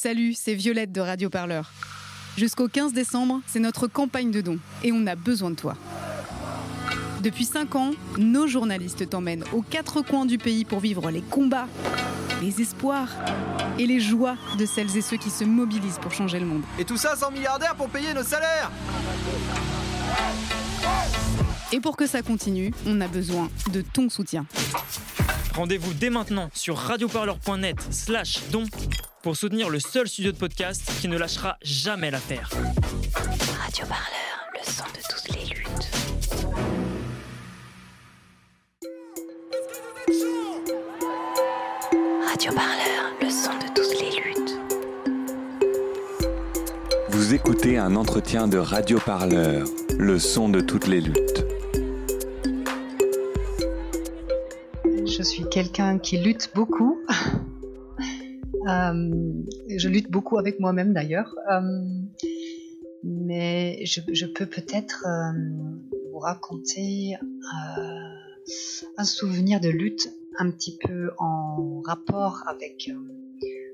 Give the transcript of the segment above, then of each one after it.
Salut, c'est Violette de Radio Parleur. Jusqu'au 15 décembre, c'est notre campagne de dons et on a besoin de toi. Depuis 5 ans, nos journalistes t'emmènent aux quatre coins du pays pour vivre les combats, les espoirs et les joies de celles et ceux qui se mobilisent pour changer le monde. Et tout ça sans milliardaires pour payer nos salaires Et pour que ça continue, on a besoin de ton soutien. Rendez-vous dès maintenant sur radioparleur.net slash don pour soutenir le seul studio de podcast qui ne lâchera jamais l'affaire. Radio Parleur, le son de toutes les luttes. Radio Parleur, le son de toutes les luttes. Vous écoutez un entretien de Radio Parleur, le son de toutes les luttes. Je suis quelqu'un qui lutte beaucoup. Euh, je lutte beaucoup avec moi-même d'ailleurs. Euh, mais je, peux peut-être euh, vous raconter un souvenir de lutte un petit peu en rapport avec,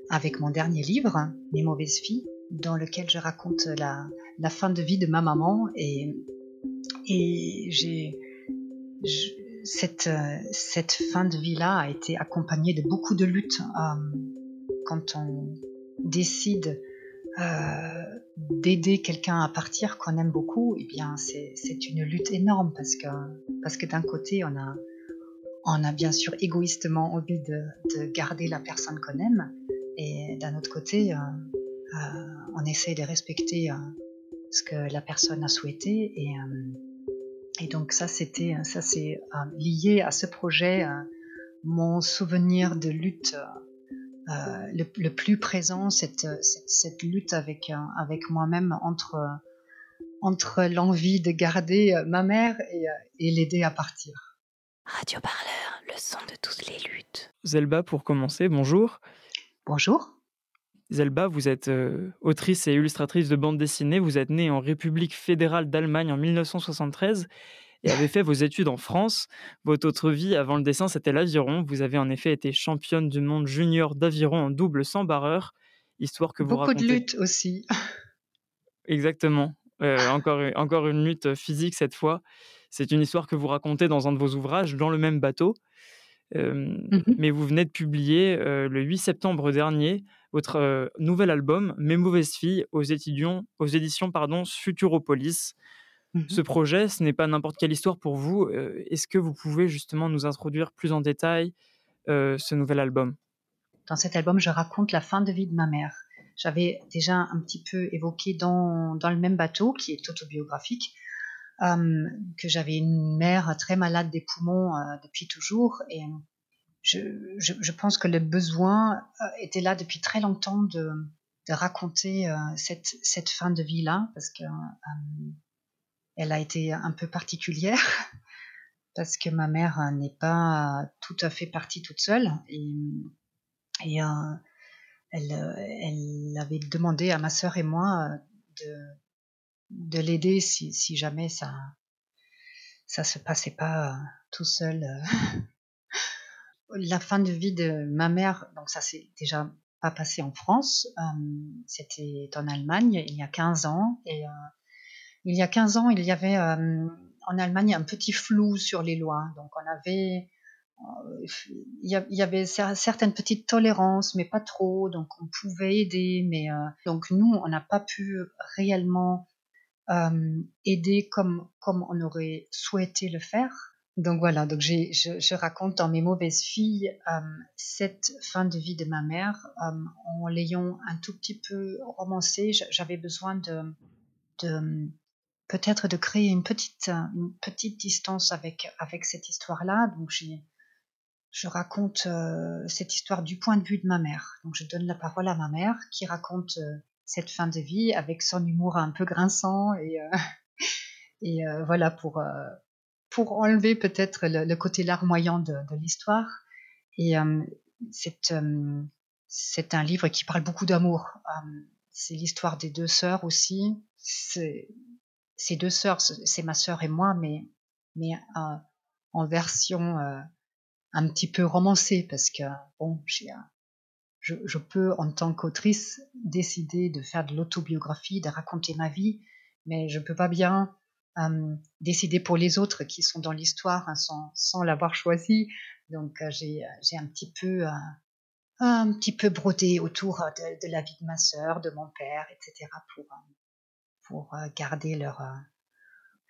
avec mon dernier livre, Mes mauvaises filles, dans lequel je raconte la, la fin de vie de ma maman et, et j'ai cette, cette fin de vie-là a été accompagnée de beaucoup de luttes. Euh, quand on décide euh, d'aider quelqu'un à partir qu'on aime beaucoup, eh bien c'est une lutte énorme parce que d'un côté on a bien sûr égoïstement envie de, de garder la personne qu'on aime et d'un autre côté euh, euh, on essaie de respecter euh, ce que la personne a souhaité et euh, et donc ça c'était ça c'est euh, lié à ce projet mon souvenir de lutte euh, le, le, plus présent, cette, cette, cette lutte avec, euh, avec moi-même entre, entre l'envie de garder ma mère et, et l'aider à partir. Radio Parleur, le son de toutes les luttes. Zelba, pour commencer, bonjour. Bonjour. Zelba, vous êtes euh, autrice et illustratrice de bande dessinée. Vous êtes née en République fédérale d'Allemagne en 1973 et avez fait vos études en France. Votre autre vie avant le dessin, c'était l'aviron. Vous avez en effet été championne du monde junior d'aviron en double sans barreur, histoire que vous Beaucoup racontez... de lutte aussi. Exactement. Euh, encore, encore une lutte physique cette fois. C'est une histoire que vous racontez dans un de vos ouvrages, dans le même bateau. Euh, mm -hmm. Mais vous venez de publier le 8 septembre dernier votre nouvel album Mes mauvaises filles aux, étudiants, aux éditions pardon, Futuropolis. Ce projet, ce n'est pas n'importe quelle histoire pour vous. Est-ce que vous pouvez justement nous introduire plus en détail ce nouvel album? Dans cet album, je raconte la fin de vie de ma mère. J'avais déjà un petit peu évoqué dans, dans le même bateau, qui est autobiographique, euh, que j'avais une mère très malade des poumons euh, depuis toujours. Et je, je, je, pense que le besoin euh, était là depuis très longtemps de, de raconter cette, cette fin de vie-là, parce que elle a été un peu particulière parce que ma mère n'est pas tout à fait partie toute seule et, elle, elle avait demandé à ma sœur et moi de, de l'aider si, si jamais ça ça se passait pas tout seul. La fin de vie de ma mère, donc ça s'est déjà pas passé en France, euh, c'était en Allemagne il y a 15 ans et euh, il y a 15 ans, il y avait euh, en Allemagne un petit flou sur les lois. Donc on avait, euh, il y avait certaines petites tolérances, mais pas trop. Donc on pouvait aider, mais euh, donc nous, on n'a pas pu réellement euh, aider comme comme on aurait souhaité le faire. Donc voilà, donc je, je, raconte dans mes mauvaises filles euh, cette fin de vie de ma mère euh, en l'ayant un tout petit peu romancé. J'avais besoin de, de peut-être de créer une petite une petite distance avec avec cette histoire-là. Donc je raconte cette histoire du point de vue de ma mère. Donc je donne la parole à ma mère qui raconte cette fin de vie avec son humour un peu grinçant et euh, et voilà pour pour enlever peut-être le, le, côté larmoyant de, de l'histoire. Et c'est c'est un livre qui parle beaucoup d'amour. c'est l'histoire des deux sœurs aussi. Ces deux sœurs, c'est ma sœur et moi, mais, mais euh, en version euh, un petit peu romancée, parce que bon, j'ai je, peux, en tant qu'autrice, décider de faire de l'autobiographie, de raconter ma vie, mais je ne peux pas bien euh, décider pour les autres qui sont dans l'histoire hein, sans, sans l'avoir choisi. Donc euh, j'ai un petit peu un petit peu brodé autour de, la vie de ma sœur, de mon père, etc. pour pour garder leur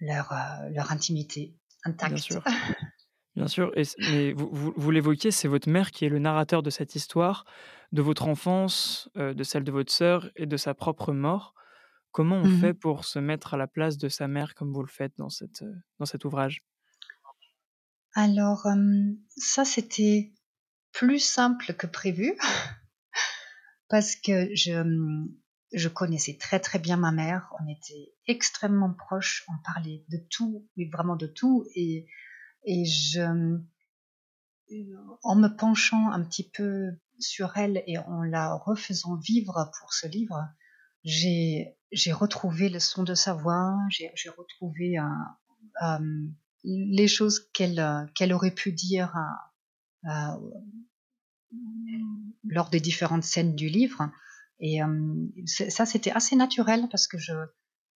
leur leur intimité intacte. Bien sûr. Bien sûr, et, mais vous, vous, l'évoquiez, c'est votre mère qui est le narrateur de cette histoire, de votre enfance, euh, de celle de votre sœur et de sa propre mort. Comment on mmh fait pour se mettre à la place de sa mère comme vous le faites dans, cette, euh, dans cet ouvrage? Alors, ça, c'était plus simple que prévu, parce que je, je connaissais très très bien ma mère, on était extrêmement proches, on parlait de tout, mais vraiment de tout, et et je, en me penchant un petit peu sur elle et en la refaisant vivre pour ce livre, j'ai retrouvé le son de sa voix, j'ai retrouvé euh, les choses qu'elle qu'elle aurait pu dire euh, euh, lors des différentes scènes du livre. Et ça, c'était assez naturel parce que je,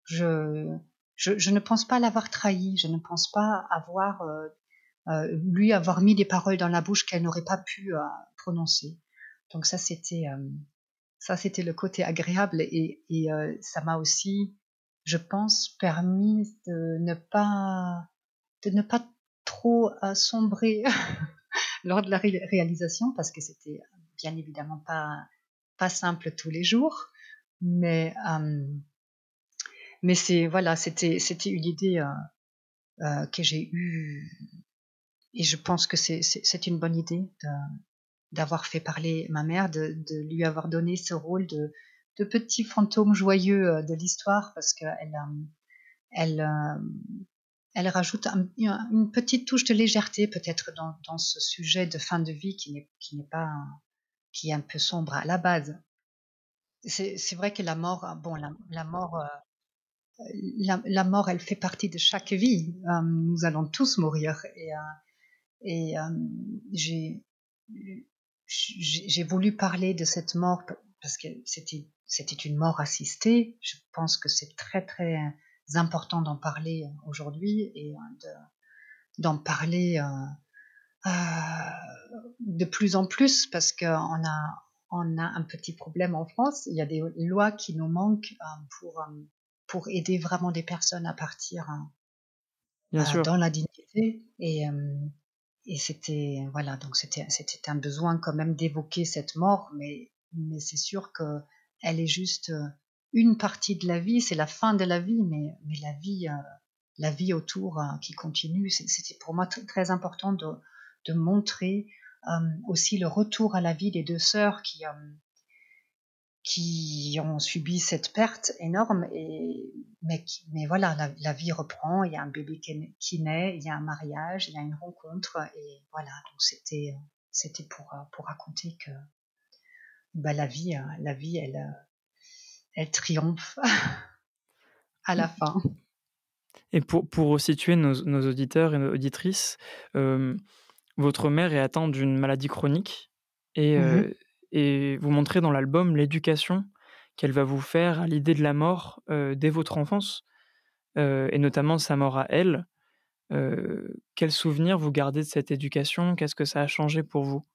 je, je, ne pense pas l'avoir trahi, je ne pense pas avoir euh, lui avoir mis des paroles dans la bouche qu'elle n'aurait pas pu euh, prononcer. Donc ça c'était euh, ça c'était le côté agréable et, et ça m'a aussi, je pense, permis de ne pas de ne pas trop sombrer lors de la réalisation parce que c'était bien évidemment pas pas simple tous les jours, mais mais c'est voilà c'était c'était une idée que j'ai eue et je pense que c'est une bonne idée d'avoir fait parler ma mère, de, de, lui avoir donné ce rôle de, de petit fantôme joyeux euh, de l'histoire parce qu'elle euh, elle, euh, elle rajoute une petite touche de légèreté peut-être dans, dans, ce sujet de fin de vie qui n'est qui n'est pas qui est un peu sombre à la base. C'est vrai que la mort, bon, la mort, la, mort, elle fait partie de chaque vie. nous allons tous mourir et et euh, j'ai voulu parler de cette mort parce que c'était une mort assistée. Je pense que c'est très très important d'en parler aujourd'hui et d'en parler euh, euh, de plus en plus parce qu'on a on a un petit problème en France. Il y a des lois qui nous manquent pour pour aider vraiment des personnes à partir dans la dignité. Et et c'était voilà donc c'était c'était un besoin quand même d'évoquer cette mort mais mais c'est sûr que elle est juste euh, une partie de la vie c'est la fin de la vie mais mais la vie euh, la vie autour euh, qui continue c'était pour moi très important de de montrer aussi le retour à la vie des deux sœurs qui qui ont subi cette perte énorme et mais, mais voilà la, vie reprend. Il y a un bébé qui, naît il y a un mariage il y a une rencontre et voilà. Donc c'était c'était pour pour raconter que bah, la vie la vie elle elle triomphe à la fin. Et pour pour situer nos, nos auditeurs et nos auditrices euh, votre mère est atteinte d'une maladie chronique et mmh et vous montrez dans l'album l'éducation qu'elle va vous faire à l'idée de la mort euh, dès votre enfance, euh, et notamment sa mort à elle. Euh, quel souvenir vous gardez de cette éducation? Qu'est-ce que ça a changé pour vous?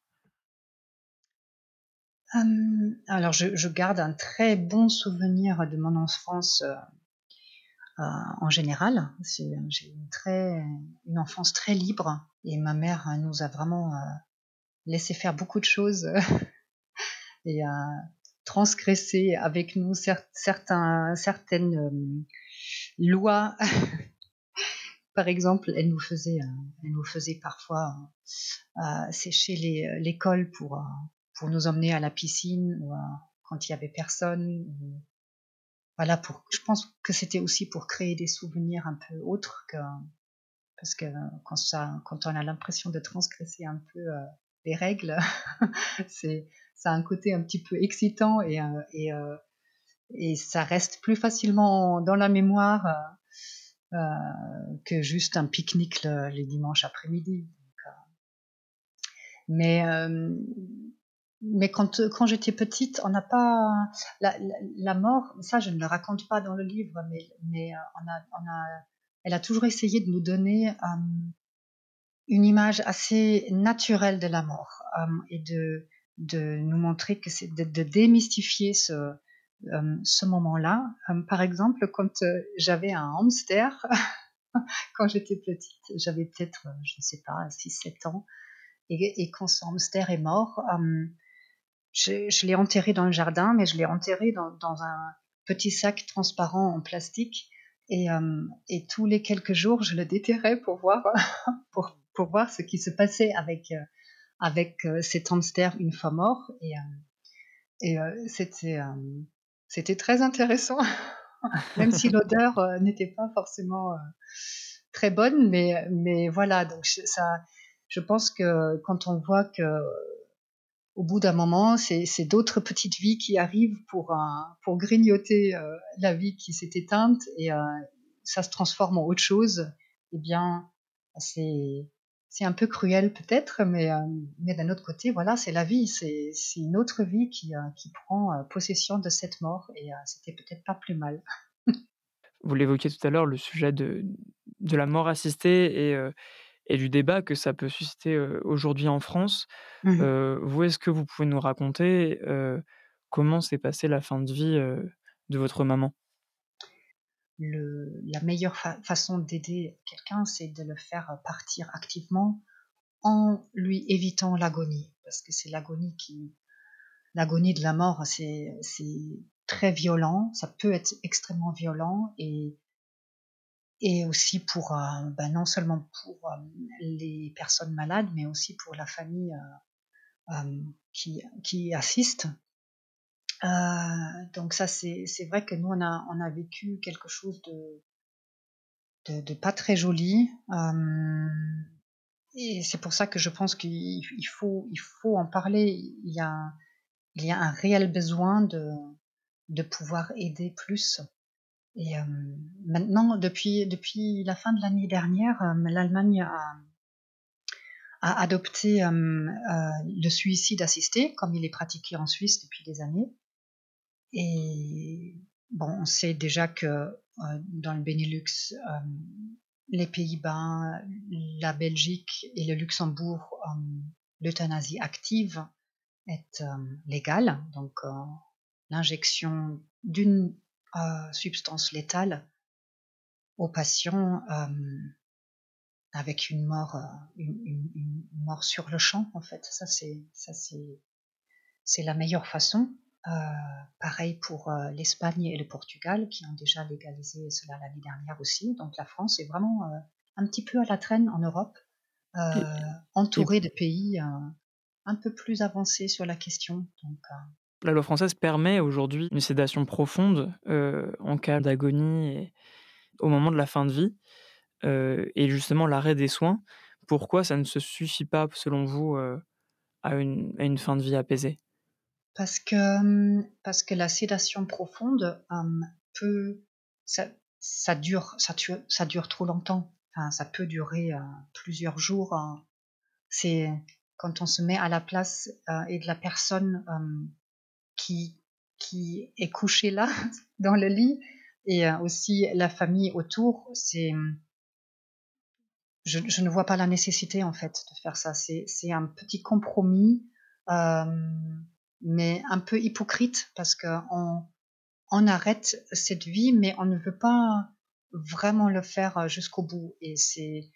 Alors, je, garde un très bon souvenir de mon enfance en général. J'ai une, une enfance très libre et ma mère nous a vraiment laissé faire beaucoup de choses et à transgresser avec nous certains, certaines euh, lois. Par exemple, elle nous faisait, euh, elle nous faisait parfois euh, sécher l'école pour, pour nous emmener à la piscine quand il y avait personne. voilà, pour, je pense que c'était aussi pour créer des souvenirs un peu autres que parce que quand ça, quand on a l'impression de transgresser un peu les règles, c'est ça a un côté un petit peu excitant et, euh, et, euh, et ça reste plus facilement dans la mémoire euh, que juste un pique-nique le, les dimanches après-midi. Mais mais quand, quand j'étais petite, on n'a pas la, la, mort. Ça, je ne le raconte pas dans le livre, mais, mais on a, on a, elle a toujours essayé de nous donner une image assez naturelle de la mort et de, de nous montrer que c'est de, démystifier ce, ce moment-là. par exemple, quand j'avais un hamster quand j'étais petite. J'avais peut-être, euh, je ne sais pas, 6-7 ans. Et, quand son hamster est mort, euh, je, l'ai enterré dans le jardin, mais je l'ai enterré dans, un petit sac transparent en plastique. Et, euh, et, tous les quelques jours, je le déterrais pour voir, pour, pour voir ce qui se passait avec, avec cet hamster une fois mort. Et, et c'était, c'était très intéressant. même si l'odeur euh, n'était pas forcément euh, très bonne, mais, voilà, donc ça, je pense que quand on voit que au bout d'un moment, c'est d'autres petites vies qui arrivent pour, grignoter euh, la vie qui s'est éteinte et ça se transforme en autre chose, eh bien, c'est c'est un peu cruel peut-être, mais, mais d'un autre côté, voilà, c'est la vie, c'est une autre vie qui, qui prend possession de cette mort et c'était peut-être pas plus mal. Vous l'évoquiez tout à l'heure, le sujet de, de la mort assistée et, et du débat que ça peut susciter aujourd'hui en France. Mmh vous, est-ce que vous pouvez nous raconter comment s'est passée la fin de vie de votre maman? La meilleure façon d'aider quelqu'un, c'est de le faire partir activement en lui évitant l'agonie, parce que c'est l'agonie qui, l'agonie de la mort, c'est, très violent, ça peut être extrêmement violent et, aussi pour, euh, ben non seulement pour euh, les personnes malades, mais aussi pour la famille euh, qui assiste. Donc ça, c'est, vrai que nous, on a, vécu quelque chose de, pas très joli. et c'est pour ça que je pense qu'il faut, en parler. Il y a, un réel besoin de, pouvoir aider plus. Et euh, maintenant, depuis, la fin de l'année dernière, euh, l'Allemagne a, a, adopté euh, le suicide assisté, comme il est pratiqué en Suisse depuis des années. Et bon, on sait déjà que dans le Benelux, les Pays-Bas, la Belgique et le Luxembourg, l'euthanasie active est légale. Donc, l'injection d'une euh, substance létale aux patients euh, avec une mort, euh, une, mort sur le champ en fait. Ça c'est la meilleure façon. Pareil pour l'Espagne et le Portugal qui ont déjà légalisé cela l'année dernière aussi. Donc la France est vraiment un petit peu à la traîne en Europe, entourée de pays un peu plus avancés sur la question. Donc, la loi française permet aujourd'hui une sédation profonde euh, en cas d'agonie et au moment de la fin de vie euh, et justement l'arrêt des soins. Pourquoi ça ne se suffit pas, selon vous, euh, à, une, à, une, fin de vie apaisée? Parce que, parce que la sédation profonde peut. Ça, ça, dure, ça, ça dure trop longtemps. Enfin, ça peut durer plusieurs jours. Hein. C'est quand on se met à la place et de la personne qui, qui est couché là, dans le lit, et aussi la famille autour, c'est. Je, ne vois pas la nécessité, en fait, de faire ça. C'est un petit compromis, mais un peu hypocrite, parce qu'on on arrête cette vie, mais on ne veut pas vraiment le faire jusqu'au bout. Et c'est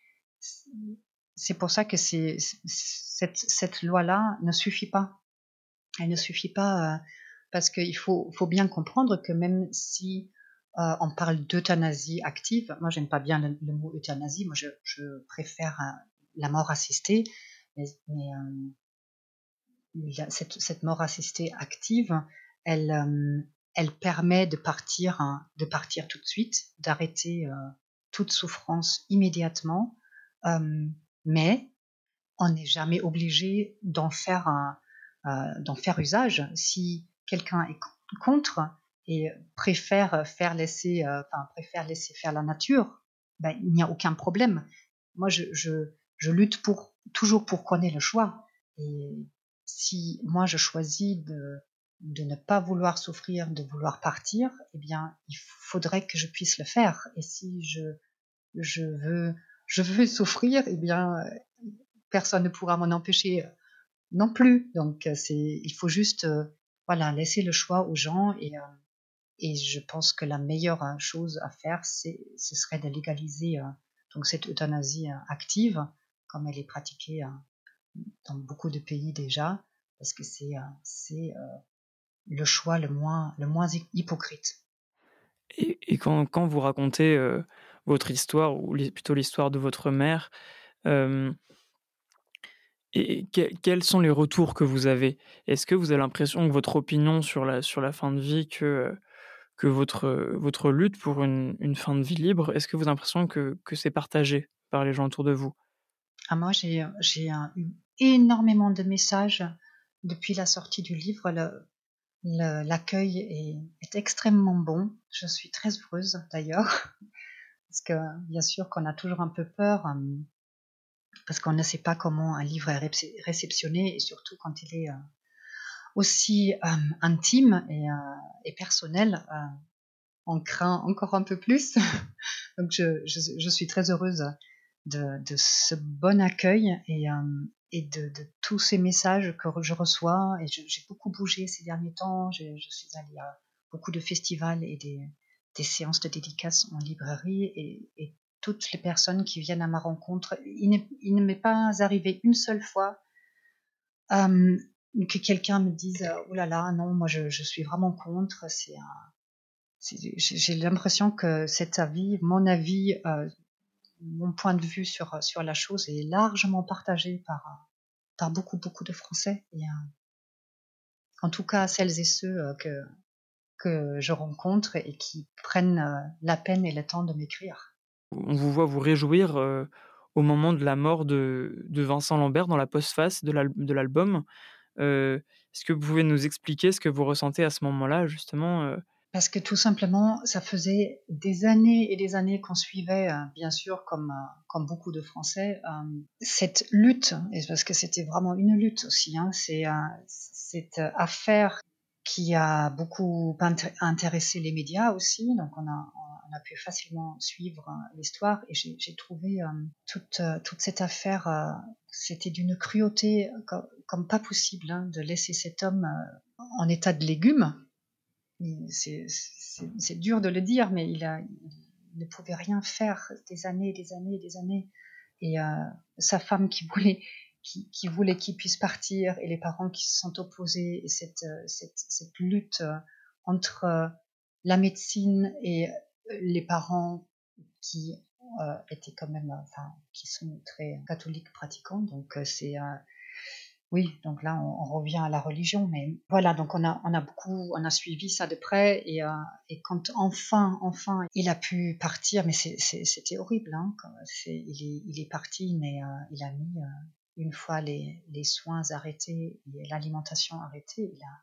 pour ça que c'est cette, cette loi-là ne suffit pas. Elle ne suffit pas euh, parce qu'il faut, faut, bien comprendre que même si euh, on parle d'euthanasie active, moi j'aime pas bien le, mot euthanasie, moi je, préfère euh, la mort assistée, mais cette, mort assistée active, elle, elle permet de partir, hein, de partir tout de suite, d'arrêter toute souffrance immédiatement, mais on n'est jamais obligé d'en faire euh, usage. Si quelqu'un est contre et préfère faire laisser, euh, faire la nature, ben, il n'y a aucun problème. Moi, je, lutte toujours pour qu'on ait le choix. Si moi je choisis de, ne pas vouloir souffrir, de vouloir partir, eh bien, il faudrait que je puisse le faire. Et si je, veux, souffrir, eh bien, personne ne pourra m'en empêcher non plus. Donc, c'est, il faut juste, voilà, laisser le choix aux gens et, et je pense que la meilleure chose à faire, ce serait de légaliser donc cette euthanasie active, comme elle est pratiquée dans beaucoup de pays déjà, parce que c'est, c'est le choix le moins, le moins hypocrite. Et, quand, quand, vous racontez euh, votre histoire, ou plutôt l'histoire de votre mère, euh, et quels sont les retours que vous avez? Est-ce que vous avez l'impression que votre opinion sur la, sur la fin de vie, que, que votre, votre lutte pour une, une fin de vie libre, est-ce que vous avez l'impression que, que c'est partagé par les gens autour de vous? Moi, j'ai eu énormément de messages depuis la sortie du livre. L'accueil est, extrêmement bon. Je suis très heureuse d'ailleurs, parce que bien sûr qu'on a toujours un peu peur, euh, parce qu'on ne sait pas comment un livre est réceptionné, et surtout quand il est euh, aussi euh, intime et, personnel, on craint encore un peu plus. Donc je, suis très heureuse de, ce bon accueil et, et de, tous ces messages que je reçois. Et j'ai beaucoup bougé ces derniers temps. Je, suis allée à beaucoup de festivals et des, séances de dédicaces en librairie. Et, toutes les personnes qui viennent à ma rencontre, il, ne m'est pas arrivé une seule fois euh, que quelqu'un me dise Oh là là, non, moi je, suis vraiment contre. C'est J'ai l'impression que cet avis, mon avis, euh, mon point de vue sur, sur la chose est largement partagé par, par beaucoup, beaucoup de Français. Et, euh, en tout cas, celles et ceux euh, que, que je rencontre et qui prennent euh, la peine et le temps de m'écrire. On vous voit vous réjouir au moment de la mort de, de Vincent Lambert dans la postface de l'album. Est-ce que vous pouvez nous expliquer ce que vous ressentez à ce moment-là, justement parce que tout simplement, ça faisait des années et des années qu'on suivait, euh, bien sûr, comme, euh, comme beaucoup de Français, euh, cette lutte, et parce que c'était vraiment une lutte aussi, hein, c'est cette affaire qui a beaucoup intéressé les médias aussi, donc on a, pu facilement suivre l'histoire, et j'ai trouvé toute, toute cette affaire, c'était d'une cruauté comme, pas possible, hein, de laisser cet homme en état de légume, c'est dur de le dire, mais il, ne pouvait rien faire des années, des années, des années. Et euh, sa femme qui voulait qui, voulait qu'il puisse partir et les parents qui se sont opposés et cette, euh, lutte euh, entre la médecine et les parents qui étaient quand même, enfin, qui sont très catholiques pratiquants. Donc c'est oui, donc là, on, revient à la religion, mais voilà, donc on a, on a beaucoup, on a suivi ça de près, et, euh, et quand enfin, enfin, il a pu partir, mais c'était horrible, hein, il, est, il est parti, mais euh, il a mis, euh, une fois les, les soins arrêtés et l'alimentation arrêtée, il a,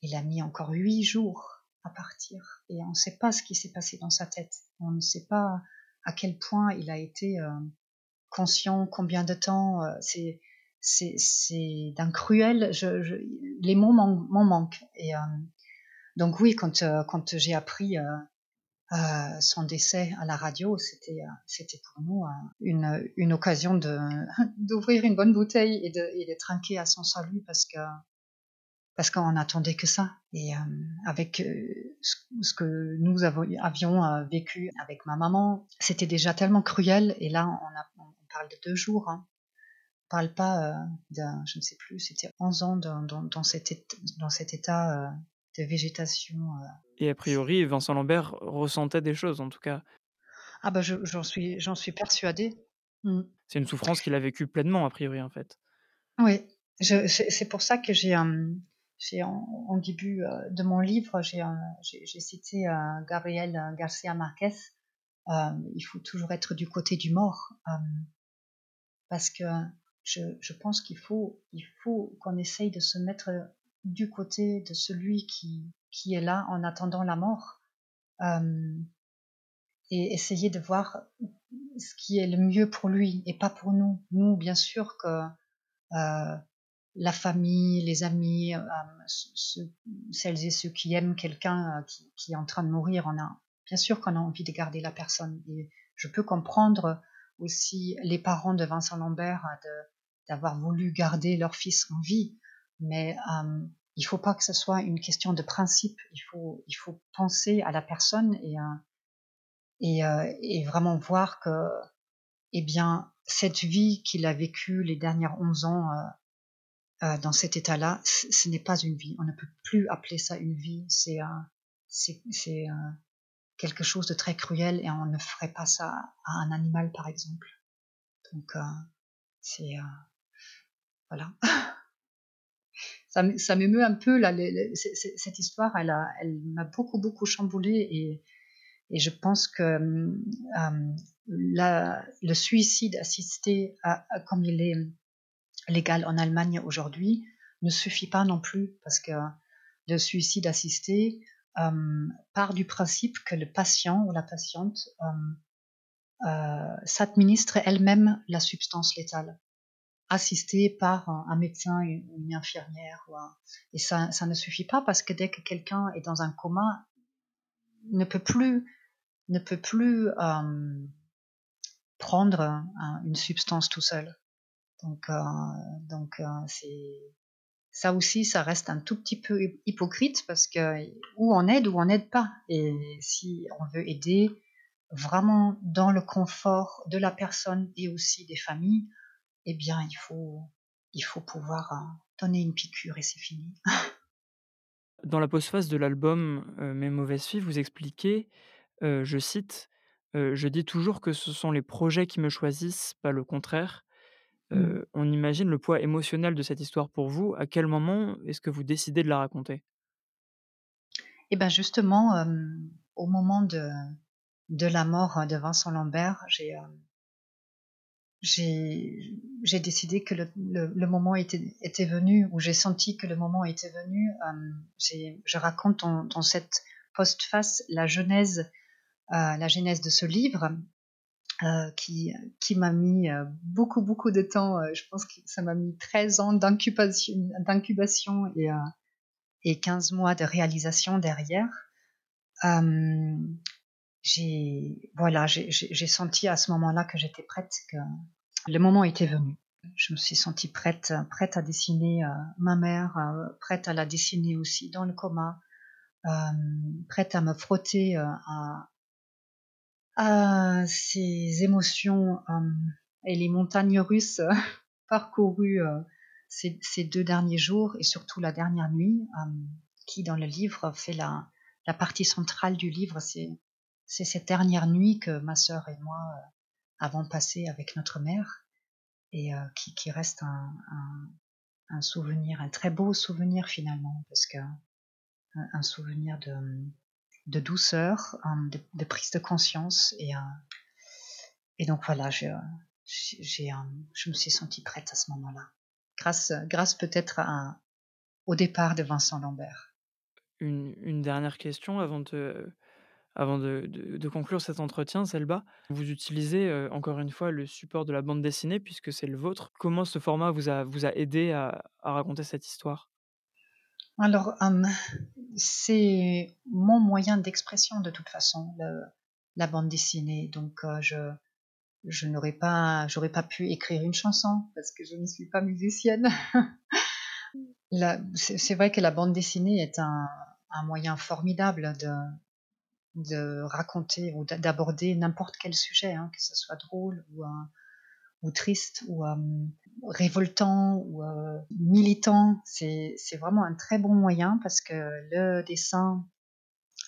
il a mis encore huit jours à partir, et on ne sait pas ce qui s'est passé dans sa tête, on ne sait pas à quel point il a été conscient, combien de temps, c'est c'est d'un cruel. Je, je, les mots m'en manquent. Et euh, donc oui, quand euh, quand j'ai appris euh, euh, son décès à la radio, c'était c'était pour nous une une occasion d'ouvrir une bonne bouteille et de et de trinquer à son salut parce que parce qu'on n'attendait que ça. Et avec ce, que nous avions vécu avec ma maman, c'était déjà tellement cruel. Et là, on, a, on parle de deux jours. Hein parle pas euh, d'un, je ne sais plus, c'était 11 ans dans, dans, cet, état, dans cet état euh, de végétation. Euh. Et a priori, Vincent Lambert ressentait des choses, en tout cas. Ah bah j'en suis, j'en suis persuadée. Mmh. C'est une souffrance qu'il a vécue pleinement, a priori, en fait. Oui, c'est pour ça que j'ai, j'ai en, début de mon livre, j'ai, j'ai cité Gabriel Garcia Marquez. il faut toujours être du côté du mort, parce que je, pense qu'il faut, qu'on essaye de se mettre du côté de celui qui, est là en attendant la mort euh, et essayer de voir ce qui est le mieux pour lui et pas pour nous. Nous, bien sûr que euh, la famille, les amis, celles et ceux qui aiment quelqu'un qui, est en train de mourir, bien sûr qu'on a envie de garder la personne. Et je peux comprendre aussi les parents de Vincent Lambert d'avoir voulu garder leur fils en vie, mais il faut pas que ce soit une question de principe. Il faut, il faut penser à la personne et, et, et vraiment voir que, eh bien, cette vie qu'il a vécue les dernières 11 ans euh, euh, dans cet état-là, ce n'est pas une vie. On ne peut plus appeler ça une vie. C'est c'est quelque chose de très cruel et on ne ferait pas ça à un animal, par exemple. Donc, euh, c'est voilà. ça, m'émeut un peu là. cette histoire, elle m'a beaucoup beaucoup chamboulé et je pense que euh, la, le suicide assisté, comme il est légal en Allemagne aujourd'hui, ne suffit pas non plus parce que le suicide assisté euh, part du principe que le patient ou la patiente euh s'administre elle-même la substance létale, assistée par un, médecin, une, une infirmière. Et ça, ne suffit pas parce que dès que quelqu'un est dans un coma, ne peut plus ne peut plus euh, prendre une substance tout seul. Donc, euh, donc euh, ça aussi, ça reste un tout petit peu hypocrite parce que où on aide ou on n'aide pas. Et si on veut aider vraiment dans le confort de la personne et aussi des familles, eh bien, il faut, il faut pouvoir donner une piqûre et c'est fini. Dans la postface de l'album Mes mauvaises filles, vous expliquez je cite, Je dis toujours que ce sont les projets qui me choisissent, pas le contraire». Mmh. on imagine le poids émotionnel de cette histoire pour vous. À quel moment est-ce que vous décidez de la raconter? Eh ben, justement, au moment de de la mort, de Vincent Lambert, j'ai, j'ai décidé que le moment était venu ou j'ai senti que le moment était venu, je raconte dans cette postface la genèse la genèse de ce livre, euh, qui, qui m'a mis euh, beaucoup, beaucoup de temps. Euh, je pense que ça m'a mis 13 ans d'incubation, d'incubation et, et 15 mois de réalisation derrière. J'ai voilà, j'ai senti à ce moment-là que j'étais prête, que le moment était venu. Je me suis sentie prête, prête à dessiner ma mère, prête à la dessiner aussi dans le coma, prête à me frotter à, à ces émotions euh, et les montagnes russes parcourues euh, ces, ces, deux derniers jours et surtout la dernière nuit, euh, qui dans le livre fait la, la partie centrale du livre, c'est c'est cette dernière nuit que ma sœur et moi avons passée avec notre mère et qui, qui reste un, souvenir, un très beau souvenir finalement, parce que un souvenir de, douceur, de, prise de conscience. Et, euh, et donc voilà, j'ai, euh, je me suis sentie prête à ce moment-là. Grâce, grâce peut-être au départ de Vincent Lambert. Une, dernière question avant de, avant de, conclure cet entretien, Selba. Vous utilisez euh, encore une fois le support de la bande dessinée puisque c'est le vôtre. Comment ce format vous a, aidé à, raconter cette histoire? Alors, euh, c'est mon moyen d'expression de toute façon, la bande dessinée. Donc, euh, je, n'aurais pas, pu écrire une chanson parce que je ne suis pas musicienne. c'est vrai que la bande dessinée est un moyen formidable de, de raconter ou d'aborder n'importe quel sujet, hein, que ce soit drôle ou, ou triste ou euh, révoltant ou euh, militant. C'est vraiment un très bon moyen parce que le dessin,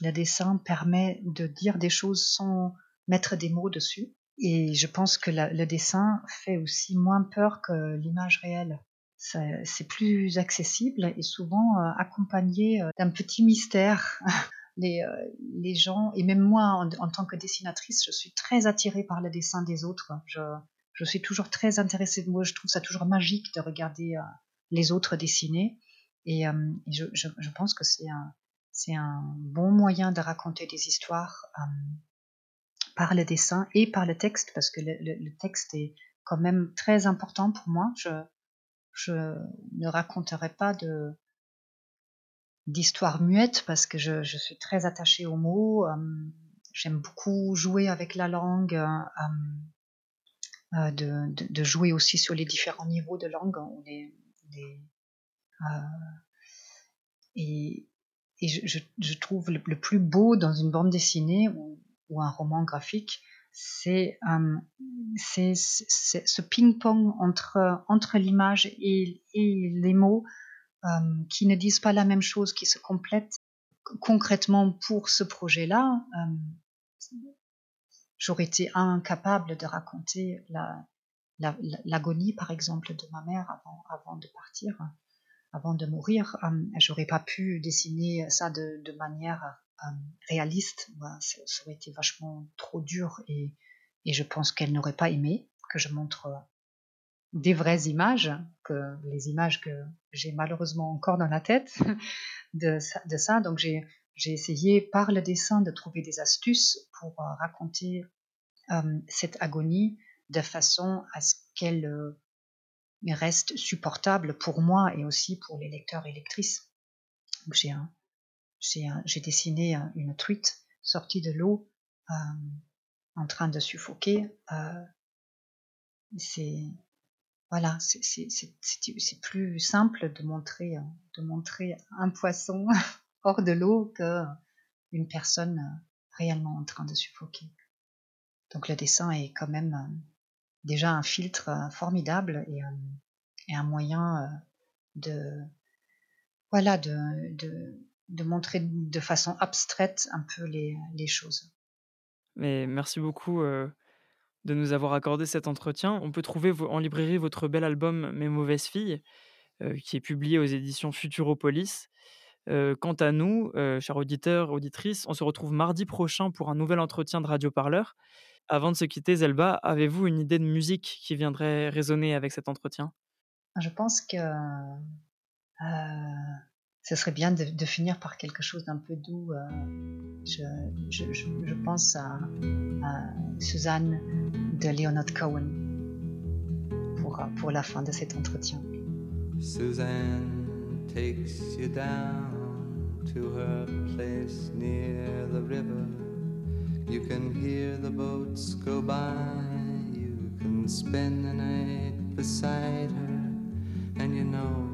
le dessin permet de dire des choses sans mettre des mots dessus. Et je pense que le dessin fait aussi moins peur que l'image réelle. C'est plus accessible et souvent euh, accompagné d'un petit mystère. Les, les, gens, et même moi en, en, tant que dessinatrice, je suis très attirée par le dessin des autres. Je, je suis toujours très intéressée. Moi, je trouve ça toujours magique de regarder euh, les autres dessiner. Et, euh, je, je, je, pense que c'est un, c'est un bon moyen de raconter des histoires euh, par le dessin et par le texte, parce que le, le, texte est quand même très important pour moi. Je, je ne raconterai pas de d'histoire muette parce que je, suis très attachée aux mots. J'aime beaucoup jouer avec la langue, de, jouer aussi sur les différents niveaux de langue. et, je, trouve le, plus beau dans une bande dessinée ou, un roman graphique, c'est ce ping-pong entre, entre l'image et, les mots euh, qui ne disent pas la même chose, qui se complètent. Concrètement, pour ce projet-là, euh, j'aurais été incapable de raconter l'agonie, par exemple, de ma mère avant, de partir, avant de mourir. Euh, j'aurais pas pu dessiner ça de, manière réaliste. ça, aurait été vachement trop dur et je pense qu'elle n'aurait pas aimé que je montre des vraies images, que les images que j'ai malheureusement encore dans la tête de, ça. Donc j'ai essayé par le dessin de trouver des astuces pour euh, raconter euh, cette agonie de façon à ce qu'elle euh, reste supportable pour moi et aussi pour les lecteurs et lectrices. J'ai dessiné une truite sortie de l'eau en train de suffoquer. c'est voilà, c'est plus simple de montrer, de montrer un poisson hors de l'eau que une personne réellement en train de suffoquer. Donc le dessin est quand même euh, déjà un filtre euh, formidable et, un moyen euh, de voilà de, de, montrer de façon abstraite un peu les, les choses. Mais merci beaucoup de nous avoir accordé cet entretien. On peut trouver en librairie votre bel album Mes mauvaises filles, euh, qui est publié aux éditions Futuropolis. Euh, quant à nous, euh, chers auditeurs, auditrices, on se retrouve mardi prochain pour un nouvel entretien de Radio Parleur. Avant de se quitter, Zelba, avez-vous une idée de musique qui viendrait résonner avec cet entretien? Je pense que ce serait bien de, finir par quelque chose d'un peu doux. Euh, je, pense à, Suzanne de Leonard Cohen pour, pour la fin de cet entretien. Suzanne takes you down to her place near the river. You can hear the boats go by. You can spend the night beside her, and you know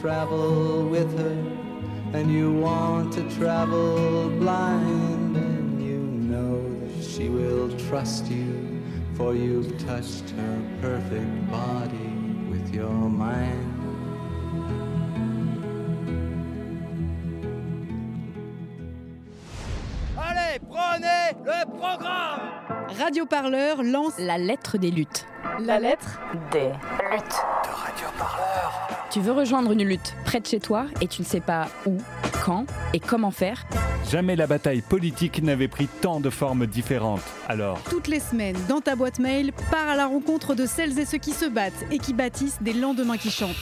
travel with her, and you want to travel blind, and you know that she will trust you, for you've touched her perfect body with your mind. Allez, prenez le programme Radio Parleur lance la lettre des luttes. La lettre des luttes. Tu veux rejoindre une lutte près de chez toi et tu ne sais pas où, quand et comment faire Jamais la bataille politique n'avait pris tant de formes différentes. Alors, toutes les semaines, dans ta boîte mail, pars à la rencontre de celles et ceux qui se battent et qui bâtissent des lendemains qui chantent.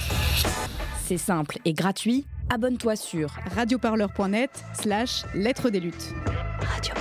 C'est simple et gratuit. Abonne-toi sur radioparleur.net slash lettres des luttes. Radio